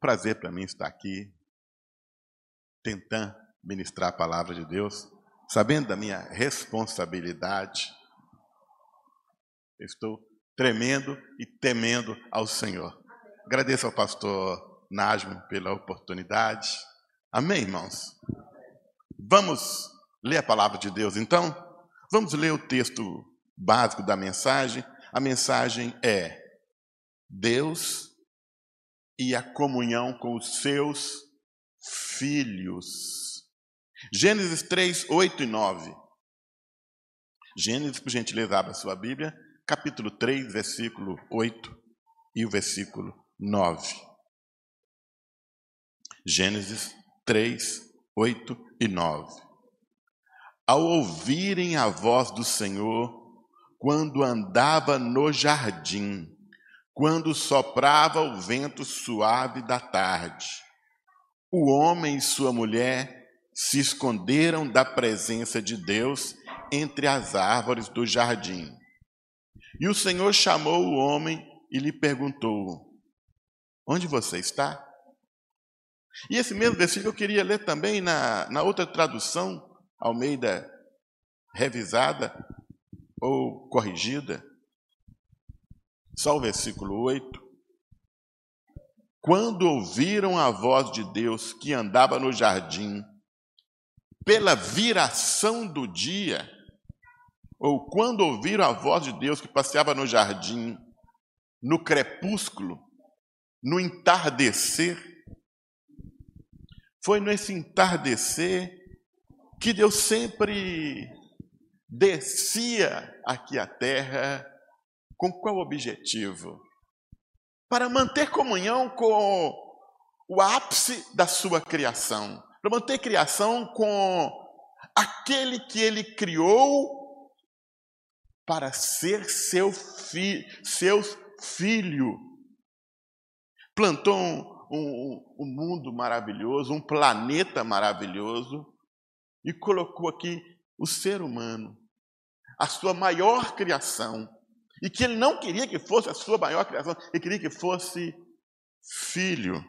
prazer para mim estar aqui, tentando ministrar a palavra de Deus, sabendo da minha responsabilidade. Estou tremendo e temendo ao Senhor. Agradeço ao pastor Najmo pela oportunidade. Amém, irmãos? Vamos ler a palavra de Deus, então? Vamos ler o texto básico da mensagem. A mensagem é: Deus e a comunhão com os seus filhos. Gênesis 3, 8 e 9. Gênesis, por gentileza, abra sua Bíblia, capítulo 3, versículo 8 e o versículo 9. Gênesis 3, 8 e 9. Ao ouvirem a voz do Senhor, quando andava no jardim, quando soprava o vento suave da tarde. O homem e sua mulher se esconderam da presença de Deus entre as árvores do jardim. E o Senhor chamou o homem e lhe perguntou: Onde você está? E esse mesmo versículo eu queria ler também na, na outra tradução, Almeida revisada ou corrigida. Só o versículo 8. Quando ouviram a voz de Deus que andava no jardim, pela viração do dia, ou quando ouviram a voz de Deus que passeava no jardim, no crepúsculo, no entardecer, foi nesse entardecer que Deus sempre descia aqui à terra com qual objetivo? Para manter comunhão com o ápice da sua criação, para manter criação com aquele que ele criou para ser seu, fi, filho. Plantou um, um, um mundo maravilhoso, um planeta maravilhoso, e colocou aqui o ser humano, a sua maior criação, e que ele não queria que fosse a sua maior criação, ele queria que fosse filho.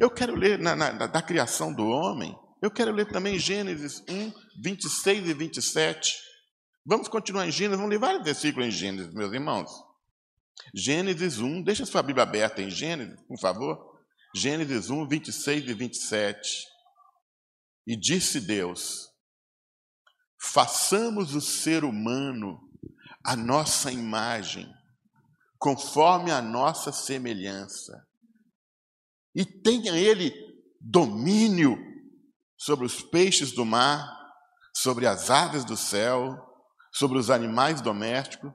Eu quero ler na, na, da criação do homem, eu quero ler também Gênesis 1, 26 e 27. Vamos continuar em Gênesis, vamos ler vários versículos em Gênesis, meus irmãos. Gênesis 1, deixa sua Bíblia aberta em Gênesis, por favor. Gênesis 1, 26 e 27. E disse Deus: façamos o ser humano a nossa imagem, conforme a nossa semelhança. E tenha ele domínio sobre os peixes do mar, sobre as aves do céu, sobre os animais domésticos,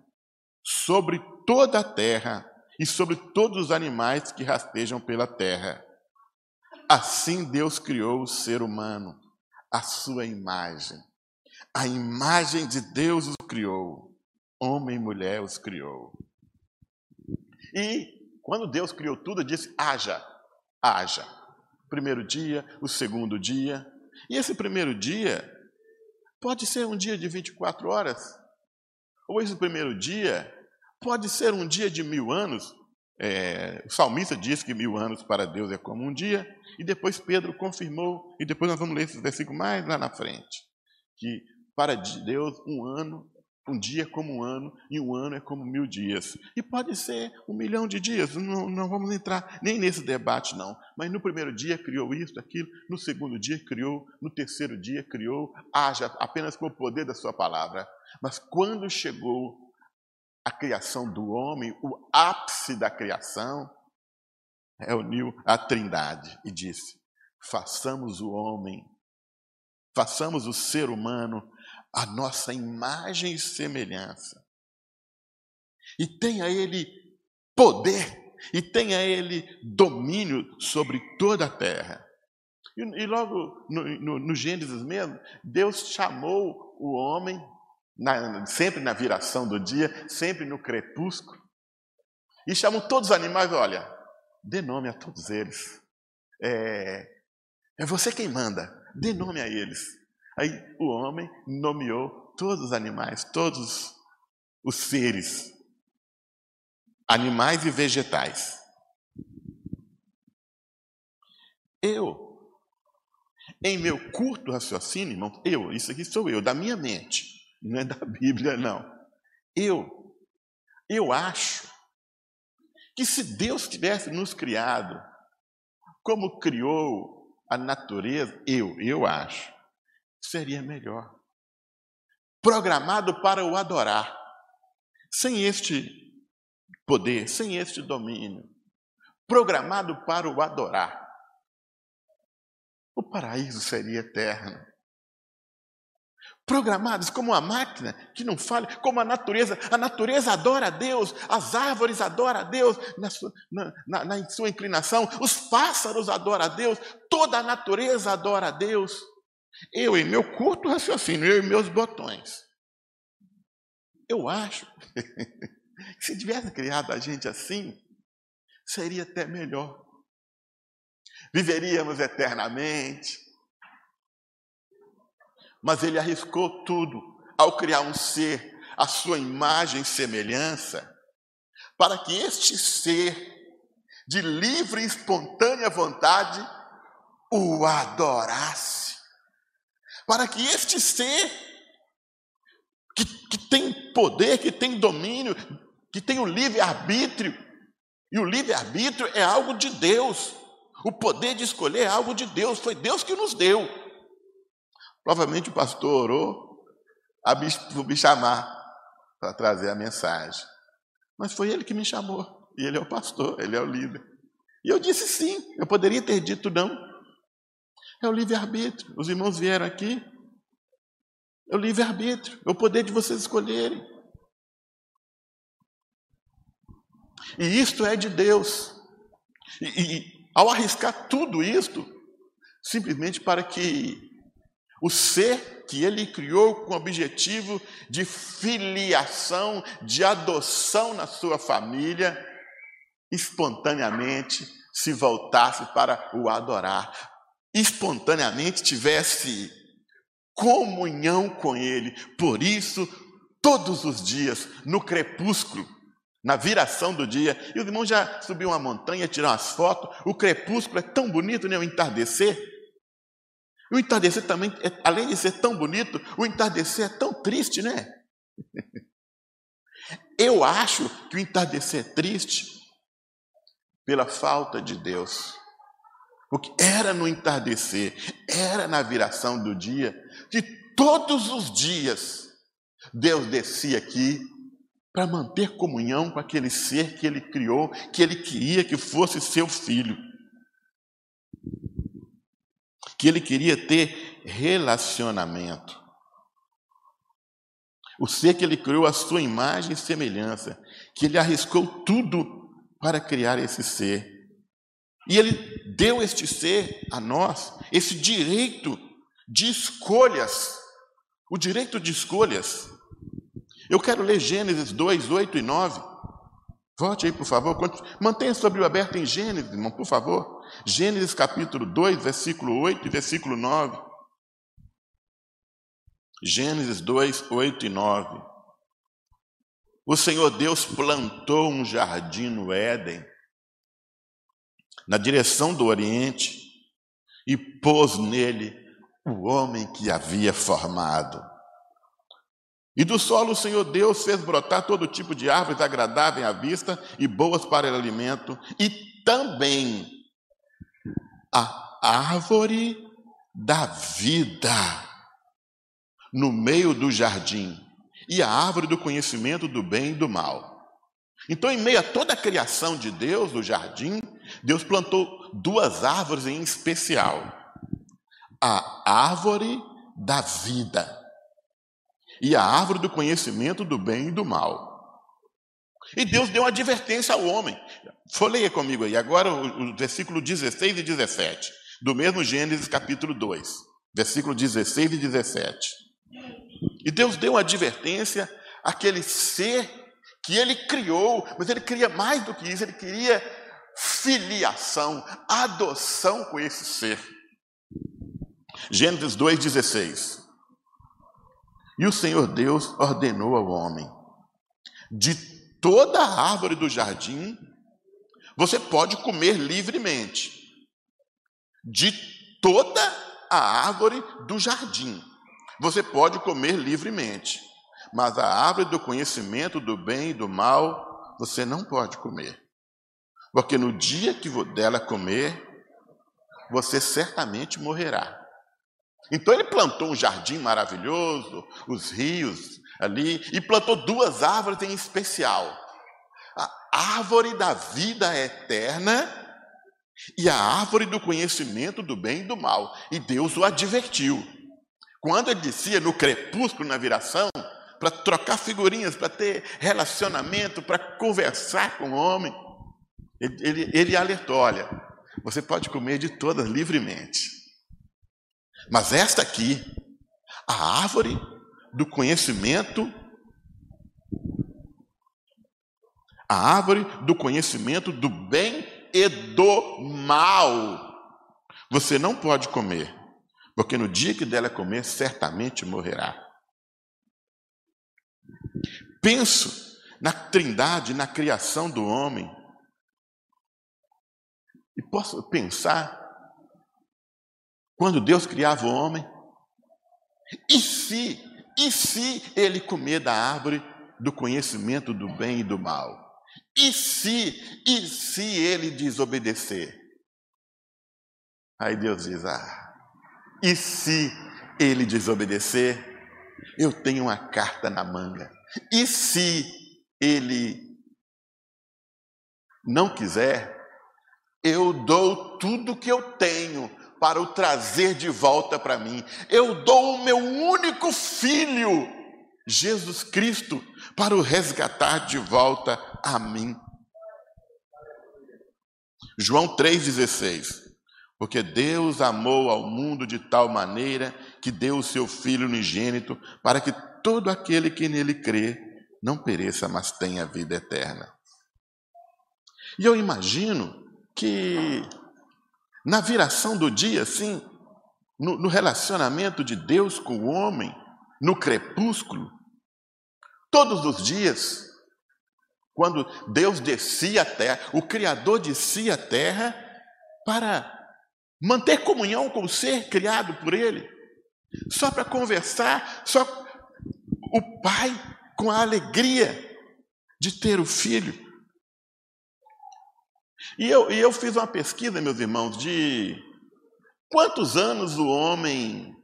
sobre toda a terra e sobre todos os animais que rastejam pela terra. Assim Deus criou o ser humano, a sua imagem. A imagem de Deus os criou homem e mulher os criou. E quando Deus criou tudo, disse: haja, haja. Primeiro dia, o segundo dia. E esse primeiro dia pode ser um dia de 24 horas, ou esse primeiro dia pode ser um dia de mil anos. É, o salmista diz que mil anos para Deus é como um dia, e depois Pedro confirmou, e depois nós vamos ler esse versículo mais lá na frente, que para Deus um ano um dia é como um ano e um ano é como mil dias. E pode ser um milhão de dias, não, não vamos entrar nem nesse debate, não. Mas no primeiro dia criou isso, aquilo, no segundo dia criou, no terceiro dia criou, haja apenas com o poder da sua palavra. Mas quando chegou a criação do homem, o ápice da criação, reuniu a trindade e disse: façamos o homem, façamos o ser humano a nossa imagem e semelhança. E tenha Ele poder, e tenha Ele domínio sobre toda a terra. E, e logo no, no, no, Gênesis mesmo, Deus chamou o homem, na, sempre na viração do dia, sempre no crepúsculo, e chamou todos os animais, olha, dê nome a todos eles. É, é você quem manda, dê nome a eles. Aí o homem nomeou todos os animais, todos os seres, animais e vegetais. Eu. Em meu curto raciocínio, irmão, eu, isso aqui sou eu, da minha mente, não é da Bíblia, não. Eu, eu acho que se Deus tivesse nos criado como criou a natureza, eu, eu acho, seria melhor. Programado para o adorar, sem este poder, sem este domínio, programado para o adorar. O paraíso seria eterno programados como uma máquina que não falha, como a natureza. A natureza adora a Deus, as árvores adoram a Deus na sua, na, na, na sua inclinação, os pássaros adoram a Deus, toda a natureza adora a Deus. Eu, em meu curto raciocínio, eu e meus botões, eu acho que se tivesse criado a gente assim, seria até melhor. Viveríamos eternamente, mas ele arriscou tudo ao criar um ser à sua imagem e semelhança, para que este ser, de livre e espontânea vontade, o adorasse. Para que este ser, que, que tem poder, que tem domínio, que tem o livre-arbítrio, e o livre-arbítrio é algo de Deus, o poder de escolher é algo de Deus, foi Deus que nos deu. Provavelmente o pastor orou a me, me chamar para trazer a mensagem. Mas foi ele que me chamou. E ele é o pastor, ele é o líder. E eu disse sim, eu poderia ter dito não. É o livre-arbítrio. Os irmãos vieram aqui. É o livre-arbítrio, é o poder de vocês escolherem. E isto é de Deus. E, e ao arriscar tudo isto, simplesmente para que o ser que ele criou com o objetivo de filiação, de adoção na sua família, espontaneamente se voltasse para o adorar, espontaneamente tivesse comunhão com ele. Por isso, todos os dias, no crepúsculo, na viração do dia, e os irmãos já subiu uma montanha, tiraram as fotos, o crepúsculo é tão bonito, né? O entardecer. O entardecer também, é, além de ser tão bonito, o entardecer é tão triste, né? Eu acho que o entardecer é triste pela falta de Deus. Porque era no entardecer, era na viração do dia, que todos os dias Deus descia aqui para manter comunhão com aquele ser que ele criou, que ele queria que fosse seu filho que ele queria ter relacionamento. O ser que ele criou a sua imagem e semelhança, que ele arriscou tudo para criar esse ser. E ele deu este ser a nós, esse direito de escolhas, o direito de escolhas. Eu quero ler Gênesis 2, 8 e 9. Volte aí, por favor. Mantenha sua Bíblia aberta em Gênesis, irmão, por favor. Gênesis capítulo 2, versículo 8 e versículo 9. Gênesis 2, 8 e 9. O Senhor Deus plantou um jardim no Éden, na direção do Oriente, e pôs nele o homem que havia formado. E do solo o Senhor Deus fez brotar todo tipo de árvores agradáveis à vista e boas para o alimento, e também a árvore da vida no meio do jardim e a árvore do conhecimento do bem e do mal. Então, em meio a toda a criação de Deus, do jardim, Deus plantou duas árvores em especial: a árvore da vida e a árvore do conhecimento do bem e do mal. E Deus deu uma advertência ao homem. Folheia comigo aí, agora o, versículo 16 e 17, do mesmo Gênesis capítulo 2, versículo 16 e 17. E Deus deu uma advertência àquele ser que ele criou, mas ele queria mais do que isso, ele queria filiação, adoção com esse ser. Gênesis 2,16. E o Senhor Deus ordenou ao homem: de toda a árvore do jardim você pode comer livremente, de toda a árvore do jardim. Você pode comer livremente, mas a árvore do conhecimento do bem e do mal você não pode comer. Porque no dia que dela comer, você certamente morrerá. Então ele plantou um jardim maravilhoso, os rios ali, e plantou duas árvores em especial: a árvore da vida eterna e a árvore do conhecimento do bem e do mal. E Deus o advertiu. Quando ele dizia no crepúsculo, na viração, para trocar figurinhas, para ter relacionamento, para conversar com o homem, ele, ele, alertou: olha, você pode comer de todas livremente. Mas esta aqui, a árvore do conhecimento, a árvore do conhecimento do bem e do mal, você não pode comer, porque no dia que dela comer, certamente morrerá. Penso na trindade, na criação do homem, posso pensar, quando Deus criava o homem, e se, e se ele comer da árvore do conhecimento do bem e do mal? E se, e se ele desobedecer? Aí Deus diz: Ah, e se ele desobedecer? Eu tenho uma carta na manga. E se ele não quiser, eu dou tudo que eu tenho para o trazer de volta para mim. Eu dou o meu único filho, Jesus Cristo, para o resgatar de volta a mim. João 3,16. Porque Deus amou ao mundo de tal maneira que deu o seu Filho unigênito para que todo aquele que nele crê não pereça, mas tenha vida eterna. E eu imagino que na viração do dia, assim, no, no relacionamento de Deus com o homem, no crepúsculo, todos os dias, quando Deus descia a terra, o Criador descia a terra para manter comunhão com o ser criado por Ele, só para conversar, só o Pai com a alegria de ter o Filho. E eu, e eu fiz uma pesquisa, meus irmãos, de quantos anos o homem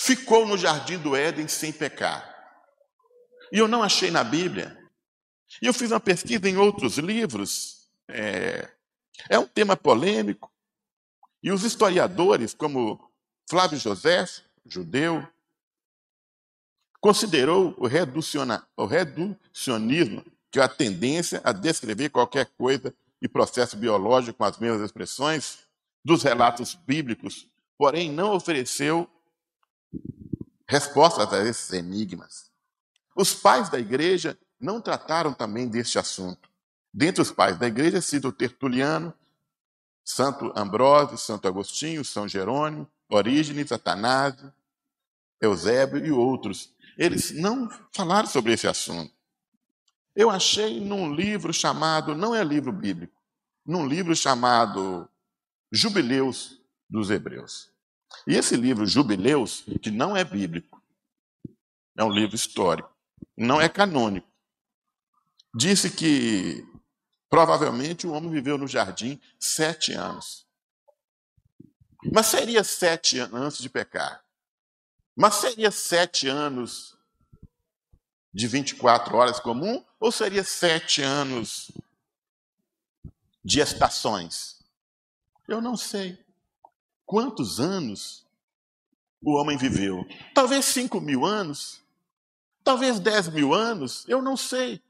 ficou no jardim do Éden sem pecar. E eu não achei na Bíblia. E eu fiz uma pesquisa em outros livros. É, é um tema polêmico. E os historiadores, como Flávio José, judeu, considerou o, o reducionismo, que é a tendência a descrever qualquer coisa e processo biológico com as mesmas expressões dos relatos bíblicos, porém não ofereceu respostas a esses enigmas. Os pais da igreja não trataram também deste assunto. Dentre os pais da igreja, cito Tertuliano, Santo Ambrósio, Santo Agostinho, São Jerônimo, Orígenes, Atanásio, Eusébio e outros. Eles não falaram sobre esse assunto. Eu achei num livro chamado, não é livro bíblico, num livro chamado Jubileus dos Hebreus. E esse livro, Jubileus, que não é bíblico, é um livro histórico, não é canônico, disse que provavelmente o homem viveu no jardim sete anos. Mas seria sete anos antes de pecar. Mas seria sete anos de 24 horas comum ou seria sete anos de estações? Eu não sei. Quantos anos o homem viveu? Talvez cinco mil anos? Talvez dez mil anos? Eu não sei.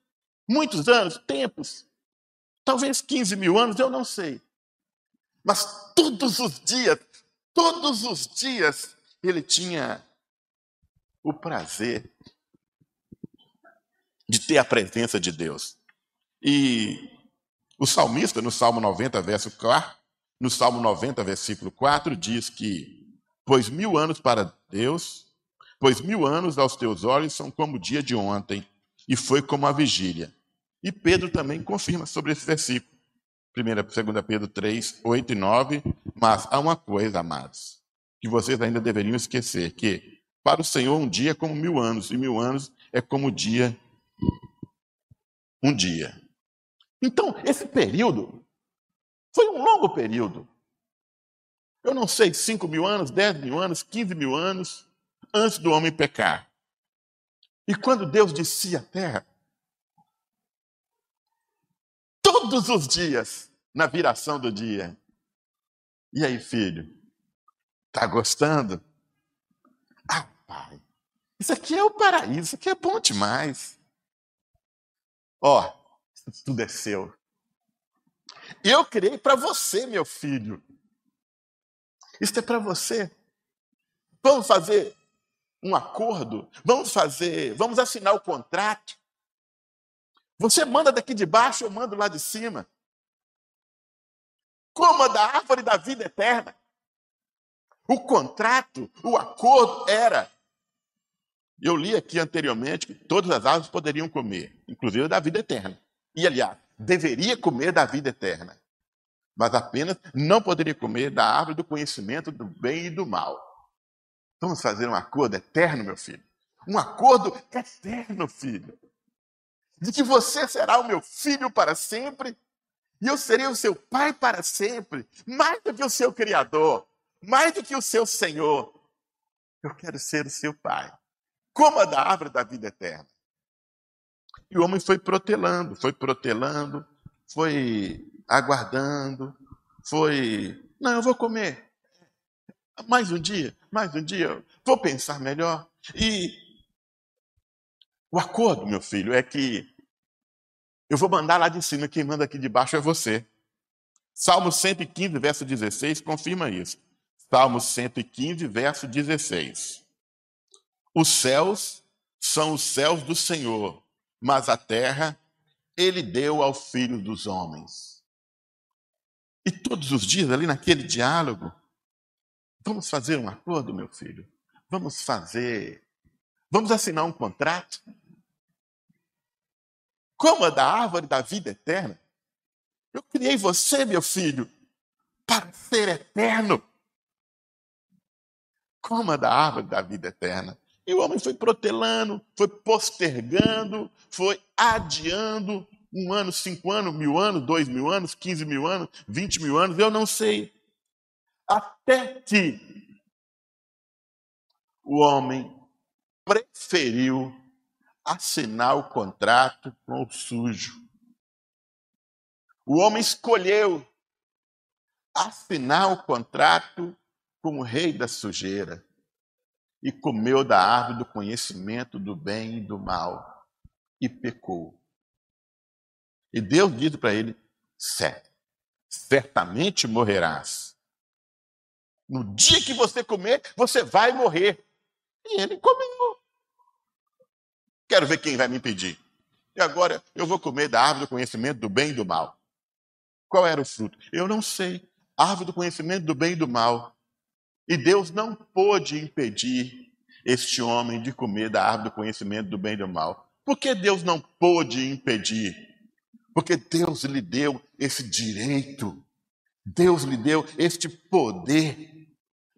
Muitos anos? Tempos? Talvez 15 mil anos? Eu não sei. Mas todos os dias, todos os dias, ele tinha o prazer de ter a presença de Deus. E o salmista, no Salmo 90, verso 4, no Salmo 90, versículo 4, diz que: Pois mil anos para Deus, pois mil anos aos teus olhos são como o dia de ontem, e foi como a vigília. E Pedro também confirma sobre esse versículo. 1 2 Pedro 3, 8 e 9, Mas há uma coisa, amados, que vocês ainda deveriam esquecer: que para o Senhor um dia é como mil anos, e mil anos é como dia um dia. Então, esse período foi um longo período. Eu não sei, 5 mil anos, 10 mil anos, 15 mil anos, antes do homem pecar. E quando Deus descia a terra, todos os dias, na viração do dia. E aí, filho? Tá gostando? Ah, pai, isso aqui é o paraíso, isso aqui é bom demais. Ó, tudo é seu. Eu criei para você, meu filho. Isso é para você. Vamos fazer um acordo? Vamos fazer, vamos assinar o contrato? Você manda daqui de baixo, eu mando lá de cima. Coma da árvore da vida eterna. O contrato, o acordo era. Eu li aqui anteriormente que todas as árvores poderiam comer, inclusive da vida eterna. E, aliás, deveria comer da vida eterna. Mas apenas não poderia comer da árvore do conhecimento do bem e do mal. Vamos fazer um acordo eterno, meu filho. Um acordo eterno, filho de que você será o meu filho para sempre e eu serei o seu pai para sempre, mais do que o seu criador, mais do que o seu senhor. Eu quero ser o seu pai. Coma da árvore da vida eterna. E o homem foi protelando, foi protelando, foi aguardando, foi. Não, eu vou comer. Mais um dia, mais um dia, vou pensar melhor. E o acordo, meu filho, é que eu vou mandar lá de cima, quem manda aqui de baixo é você. Salmo 115, verso 16, confirma isso. Salmo 115, verso 16. Os céus são os céus do Senhor, mas a terra ele deu ao filho dos homens. E todos os dias, ali naquele diálogo, vamos fazer um acordo, meu filho? Vamos fazer Vamos assinar um contrato? Coma da árvore da vida eterna. Eu criei você, meu filho, para ser eterno. Coma da árvore da vida eterna. E o homem foi protelando, foi postergando, foi adiando um ano, cinco anos, mil anos, dois mil anos, quinze mil anos, vinte mil anos, eu não sei. Até que o homem preferiu assinar o contrato com o sujo. O homem escolheu assinar o contrato com o rei da sujeira e comeu da árvore do conhecimento do bem e do mal e pecou. E Deus disse para ele: certo, certamente morrerás. No dia que você comer, você vai morrer. E ele comeu. Quero ver quem vai me impedir. E agora eu vou comer da árvore do conhecimento do bem e do mal. Qual era o fruto? Eu não sei. Árvore do conhecimento do bem e do mal. E Deus não pôde impedir este homem de comer da árvore do conhecimento do bem e do mal. Por que Deus não pôde impedir? Porque Deus lhe deu esse direito. Deus lhe deu este poder.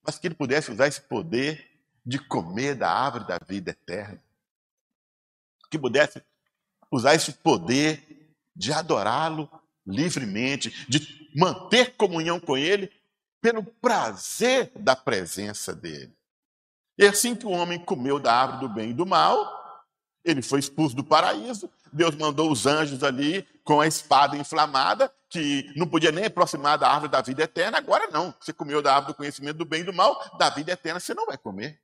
Mas que ele pudesse usar esse poder de comer da árvore da vida eterna que pudesse usar esse poder de adorá-lo livremente, de manter comunhão com ele pelo prazer da presença dele. E assim que o homem comeu da árvore do bem e do mal, ele foi expulso do paraíso, Deus mandou os anjos ali com a espada inflamada, que não podia nem aproximar da árvore da vida eterna. Agora não, você comeu da árvore do conhecimento do bem e do mal, da vida eterna você não vai comer.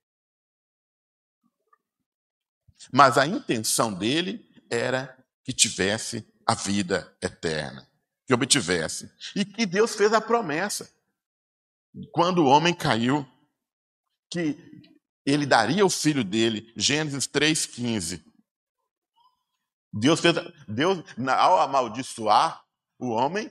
Mas a intenção dele era que tivesse a vida eterna, que obtivesse. E que Deus fez a promessa, quando o homem caiu, que ele daria o filho dele, Gênesis 3,15. Deus fez, Deus, ao amaldiçoar o homem,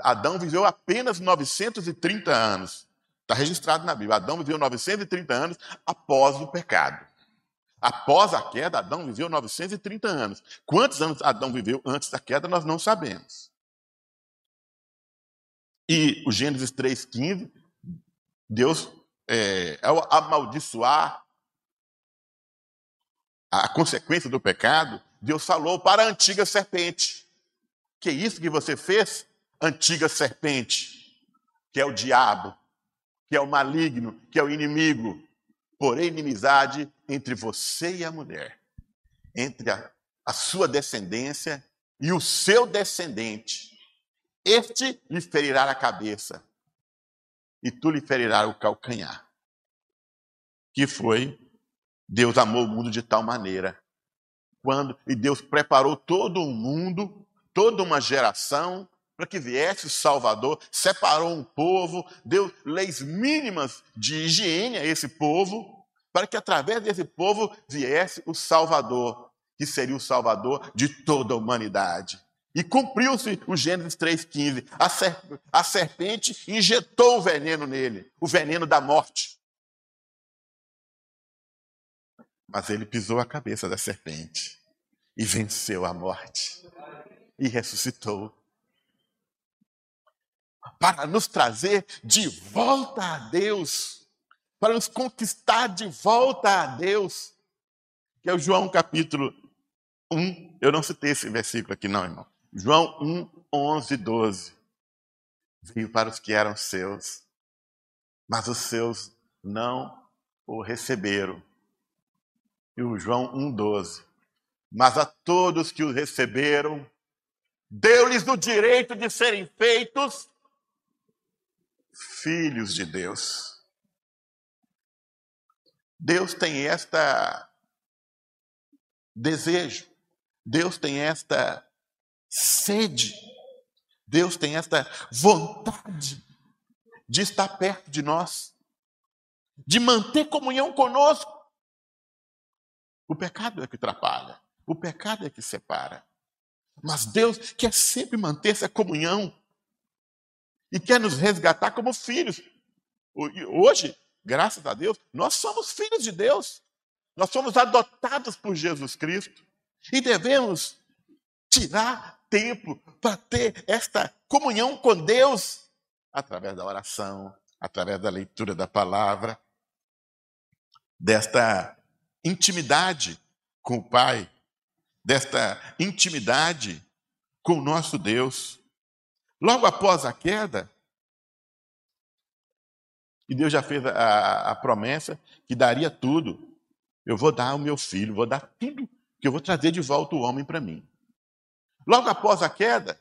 Adão viveu apenas 930 anos. Está registrado na Bíblia. Adão viveu 930 anos após o pecado. Após a queda, Adão viveu 930 anos. Quantos anos Adão viveu antes da queda, nós não sabemos. E o Gênesis 3,15, Deus, é, ao amaldiçoar a consequência do pecado, Deus falou para a antiga serpente: Que é isso que você fez, antiga serpente? Que é o diabo, que é o maligno, que é o inimigo. Porém, inimizade entre você e a mulher, entre a, a sua descendência e o seu descendente. Este lhe ferirá a cabeça, e tu lhe ferirás o calcanhar. Que foi, Deus amou o mundo de tal maneira, quando e Deus preparou todo um mundo, toda uma geração para que viesse o Salvador, separou um povo, deu leis mínimas de higiene a esse povo, para que através desse povo viesse o Salvador, que seria o Salvador de toda a humanidade. E cumpriu-se o Gênesis 3,15. A, a serpente injetou o veneno nele, o veneno da morte. Mas ele pisou a cabeça da serpente e venceu a morte e ressuscitou para nos trazer de volta a Deus, para nos conquistar de volta a Deus. Que é o João capítulo 1. Eu não citei esse versículo aqui, não, irmão. João 1, 11, 12. Veio para os que eram seus, mas os seus não o receberam. E o João 1, 12. Mas a todos que o receberam, deu-lhes o direito de serem feitos filhos de Deus. Deus tem esta desejo, Deus tem esta sede. Deus tem esta vontade de estar perto de nós, de manter comunhão conosco. O pecado é que atrapalha, o pecado é que separa. Mas Deus quer sempre manter essa comunhão e quer nos resgatar como filhos. Hoje, graças a Deus, nós somos filhos de Deus. Nós somos adotados por Jesus Cristo e devemos tirar tempo para ter esta comunhão com Deus através da oração, através da leitura da palavra, desta intimidade com o Pai, desta intimidade com o nosso Deus. Logo após a queda, e Deus já fez a, a, promessa que daria tudo. Eu vou dar ao meu filho, vou dar tudo, que eu vou trazer de volta o homem para mim. Logo após a queda,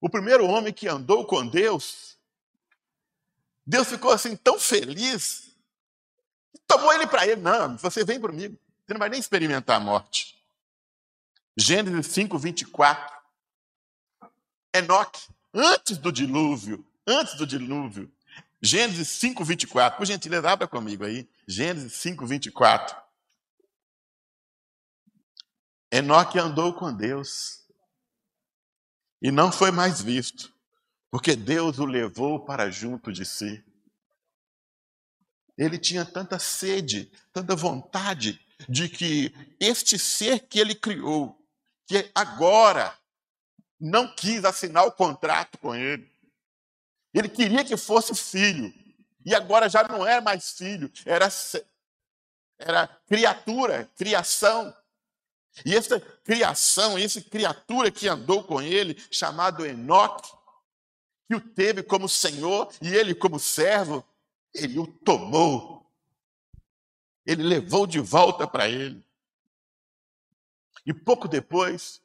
o primeiro homem que andou com Deus, Deus ficou assim tão feliz, tomou ele para ele. Não, você vem comigo, você não vai nem experimentar a morte. Gênesis 5, 24. Enoque, antes do dilúvio, antes do dilúvio. Gênesis 5, 24. Por gentileza, abra comigo aí. Gênesis 5, 24. Enoque andou com Deus e não foi mais visto, porque Deus o levou para junto de si. Ele tinha tanta sede, tanta vontade de que este ser que ele criou, que agora não quis assinar o contrato com ele, ele queria que fosse filho, e agora já não era mais filho, era, era criatura, criação. E essa criação, essa criatura que andou com ele, chamado Enoque, que o teve como Senhor e ele como servo, ele o tomou. Ele levou de volta para ele. E pouco depois,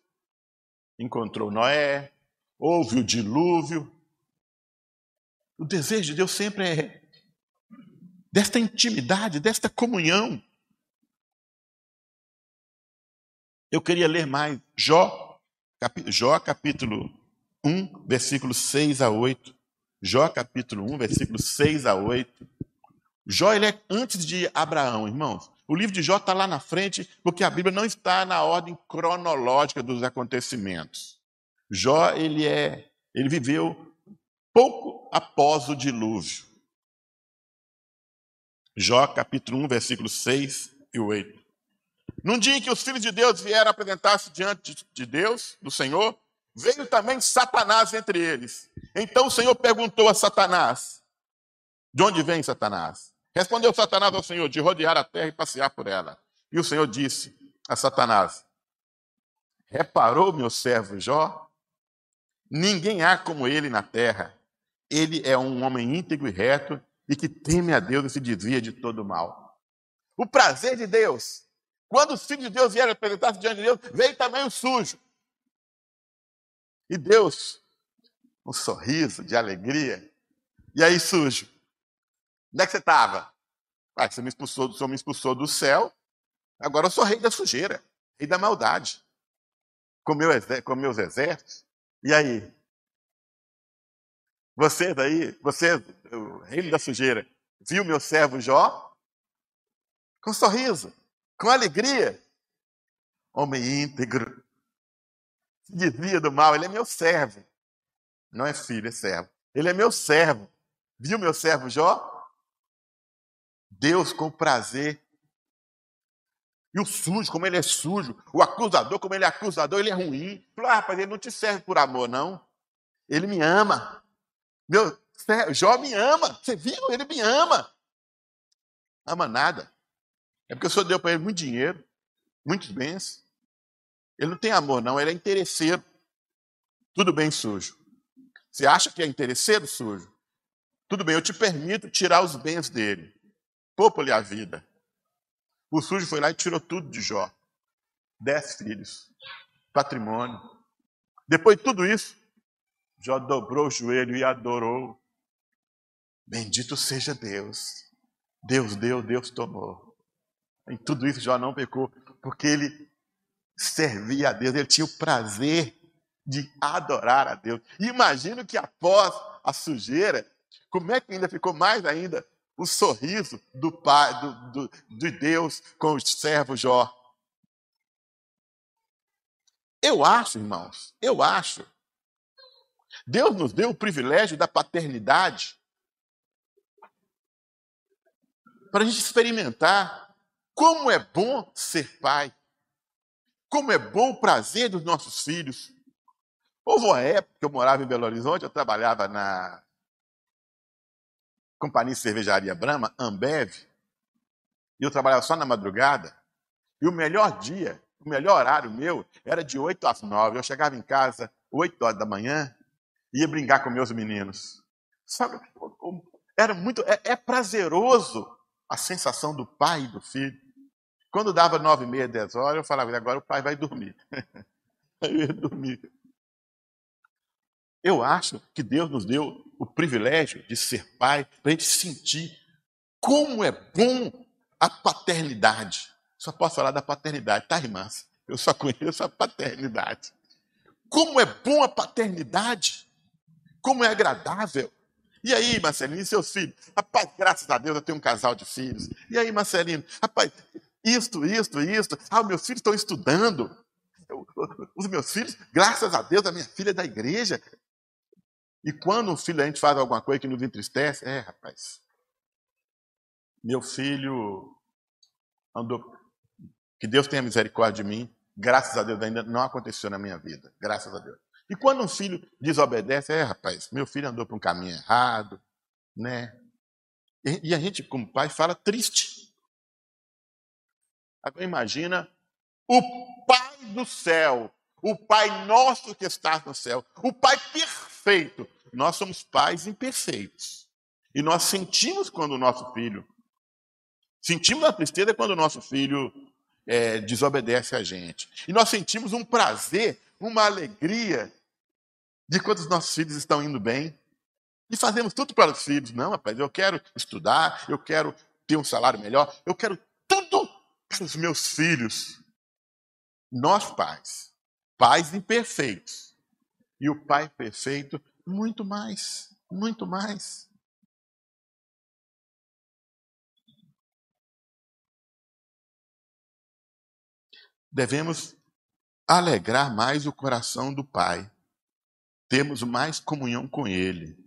encontrou Noé, houve o dilúvio. O desejo de Deus sempre é desta intimidade, desta comunhão. Eu queria ler mais Jó, cap... Jó capítulo 1, versículos 6 a 8. Jó capítulo 1, versículos 6 a 8. Jó ele é antes de Abraão, irmãos. O livro de Jó está lá na frente, porque a Bíblia não está na ordem cronológica dos acontecimentos. Jó ele é, ele viveu pouco após o dilúvio. Jó capítulo 1, versículos 6 e 8. Num dia em que os filhos de Deus vieram apresentar-se diante de Deus, do Senhor, veio também Satanás entre eles. Então o Senhor perguntou a Satanás: De onde vem Satanás? Respondeu Satanás ao Senhor: De rodear a terra e passear por ela. E o Senhor disse a Satanás: Reparou meu servo Jó? Ninguém há como ele na terra. Ele é um homem íntegro e reto e que teme a Deus e se desvia de todo mal. O prazer de Deus. Quando os filhos de Deus vieram apresentar-se diante de Deus, veio também o sujo. E Deus, um sorriso de alegria. E aí, sujo? Onde é que você estava? Ah, você me expulsou, você me expulsou do céu, agora eu sou rei da sujeira, rei da maldade. Com, meu, com meus exércitos. E aí? Vocês aí, você, o reino da sujeira, viu meu servo Jó? Com sorriso, com alegria. Homem íntegro, se desvia do mal, ele é meu servo. Não é filho, é servo. Ele é meu servo. Viu meu servo Jó? Deus com prazer. E o sujo, como ele é sujo. O acusador, como ele é acusador, ele é ruim. Ah, rapaz, ele não te serve por amor, não. Ele me ama. Meu Jó me ama. Você viu? Ele me ama. Ama nada. É porque o Senhor deu para ele muito dinheiro, muitos bens. Ele não tem amor, não, ele é interesseiro. Tudo bem, sujo. Você acha que é interesseiro, sujo? Tudo bem, eu te permito tirar os bens dele. Poupa-lhe a vida. O sujo foi lá e tirou tudo de Jó. Dez filhos, patrimônio. Depois de tudo isso, Jó dobrou o joelho e adorou. Bendito seja Deus. Deus deu, Deus tomou. Em tudo isso, Jó não pecou, porque ele servia a Deus, ele tinha o prazer de adorar a Deus. E imagino que após a sujeira, como é que ainda ficou mais ainda o sorriso do pai, do, do, de Deus com o servo Jó. Eu acho, irmãos, eu acho. Deus nos deu o privilégio da paternidade para a gente experimentar como é bom ser pai. Como é bom o prazer dos nossos filhos. Houve uma época que eu morava em Belo Horizonte, eu trabalhava na Companhia de Cervejaria Brahma, Ambev, e eu trabalhava só na madrugada. E o melhor dia, o melhor horário meu era de 8 às 9. Eu chegava em casa 8 horas da manhã, ia brincar com meus meninos. Sabe, era muito, é, é prazeroso a sensação do pai e do filho. Quando dava nove e meia, dez horas, eu falava, agora o pai vai dormir. eu ia dormir. Eu acho que Deus nos deu o privilégio de ser pai para a gente sentir como é bom a paternidade. Só posso falar da paternidade, tá, irmãs? Eu só conheço a paternidade. Como é bom a paternidade. Como é agradável. E aí, Marcelino, e seus filhos? Rapaz, graças a Deus eu tenho um casal de filhos. E aí, Marcelino? Rapaz, isto, isto, isto. Ah, meus filhos estão estudando. Eu, os meus filhos, graças a Deus, a minha filha é da igreja. E quando um filho a gente faz alguma coisa que nos entristece, é, rapaz. Meu filho andou. Que Deus tenha misericórdia de mim. Graças a Deus ainda não aconteceu na minha vida. Graças a Deus. E quando um filho desobedece, é, rapaz, meu filho andou para um caminho errado, né? E, e a gente, como pai, fala triste. Agora imagina o Pai do céu, o Pai nosso que está no céu, o Pai perfeito. Nós somos pais imperfeitos. E nós sentimos quando o nosso filho, sentimos a tristeza quando o nosso filho é, desobedece a gente. E nós sentimos um prazer, uma alegria de quando os nossos filhos estão indo bem. E fazemos tudo para os filhos. Não, rapaz, eu quero estudar, eu quero ter um salário melhor, eu quero os meus filhos. Nós, pais, pais imperfeitos. E o pai perfeito, muito mais, muito mais. Devemos alegrar mais o coração do Pai. Temos mais comunhão com Ele.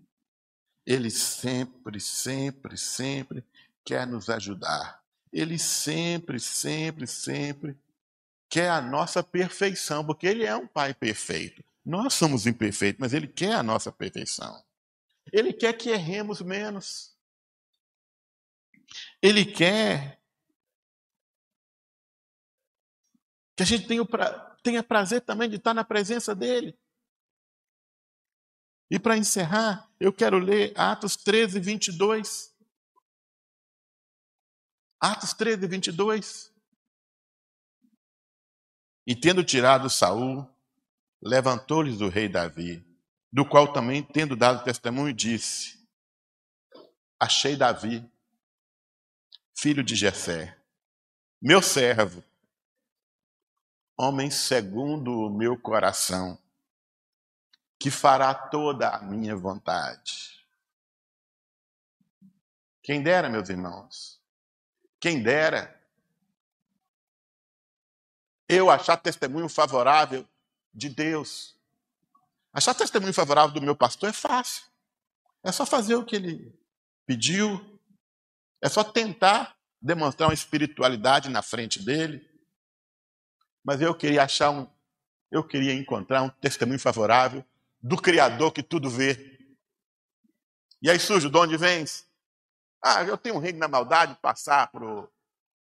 Ele sempre, sempre, sempre quer nos ajudar. Ele sempre, sempre, sempre quer a nossa perfeição, porque Ele é um Pai perfeito. Nós somos imperfeitos, mas Ele quer a nossa perfeição. Ele quer que erremos menos. Ele quer que a gente tenha, pra, tenha prazer também de estar na presença dEle. E para encerrar, eu quero ler Atos 13, 22. Atos 13, 22. E tendo tirado Saul, levantou-lhes o rei Davi, do qual também, tendo dado testemunho, disse: Achei Davi, filho de Jessé, meu servo, homem segundo o meu coração, que fará toda a minha vontade. Quem dera, meus irmãos, quem dera eu achar testemunho favorável de Deus. Achar testemunho favorável do meu pastor é fácil. É só fazer o que ele pediu. É só tentar demonstrar uma espiritualidade na frente dele. Mas eu queria achar um, eu queria encontrar um testemunho favorável do Criador que tudo vê. E aí surge, de onde vens? Ah, eu tenho um reino na maldade de passar por,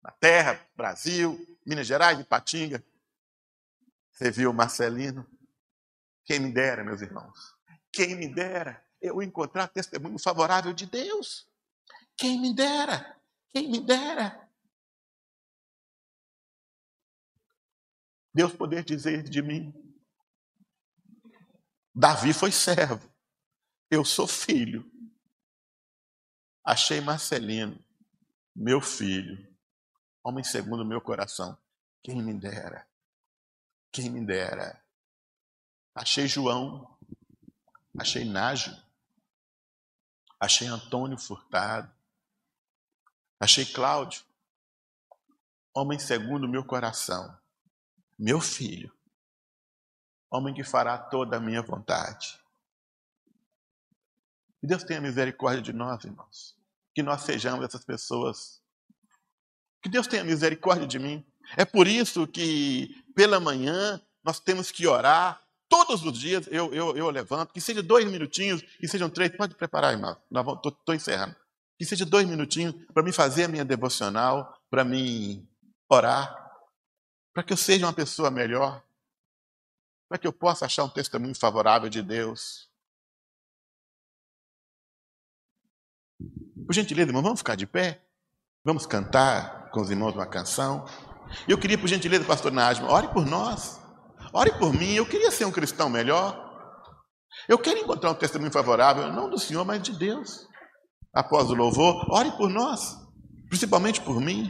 na terra, Brasil, Minas Gerais, e Patinga. Você viu Marcelino? Quem me dera, meus irmãos. Quem me dera eu encontrar testemunho favorável de Deus. Quem me dera, quem me dera. Deus poder dizer de mim: Davi foi servo, eu sou filho. Achei Marcelino, meu filho, homem segundo o meu coração. Quem me dera. Quem me dera. Achei João, achei Nágio, achei Antônio Furtado, achei Cláudio, homem segundo o meu coração, meu filho, homem que fará toda a minha vontade. Que Deus tenha misericórdia de nós, irmãos. Que nós sejamos essas pessoas. Que Deus tenha misericórdia de mim. É por isso que pela manhã nós temos que orar. Todos os dias eu, eu, eu levanto, que seja dois minutinhos, que sejam três. Pode preparar, irmão. Estou encerrando. Que seja dois minutinhos para me fazer a minha devocional, para me orar, para que eu seja uma pessoa melhor, para que eu possa achar um testemunho favorável de Deus. Por gentileza, irmão, vamos ficar de pé? Vamos cantar com os irmãos uma canção? Eu queria, por gentileza, pastor Nájima, ore por nós. Ore por mim. Eu queria ser um cristão melhor. Eu quero encontrar um testemunho favorável, não do Senhor, mas de Deus. Após o louvor, ore por nós, principalmente por mim.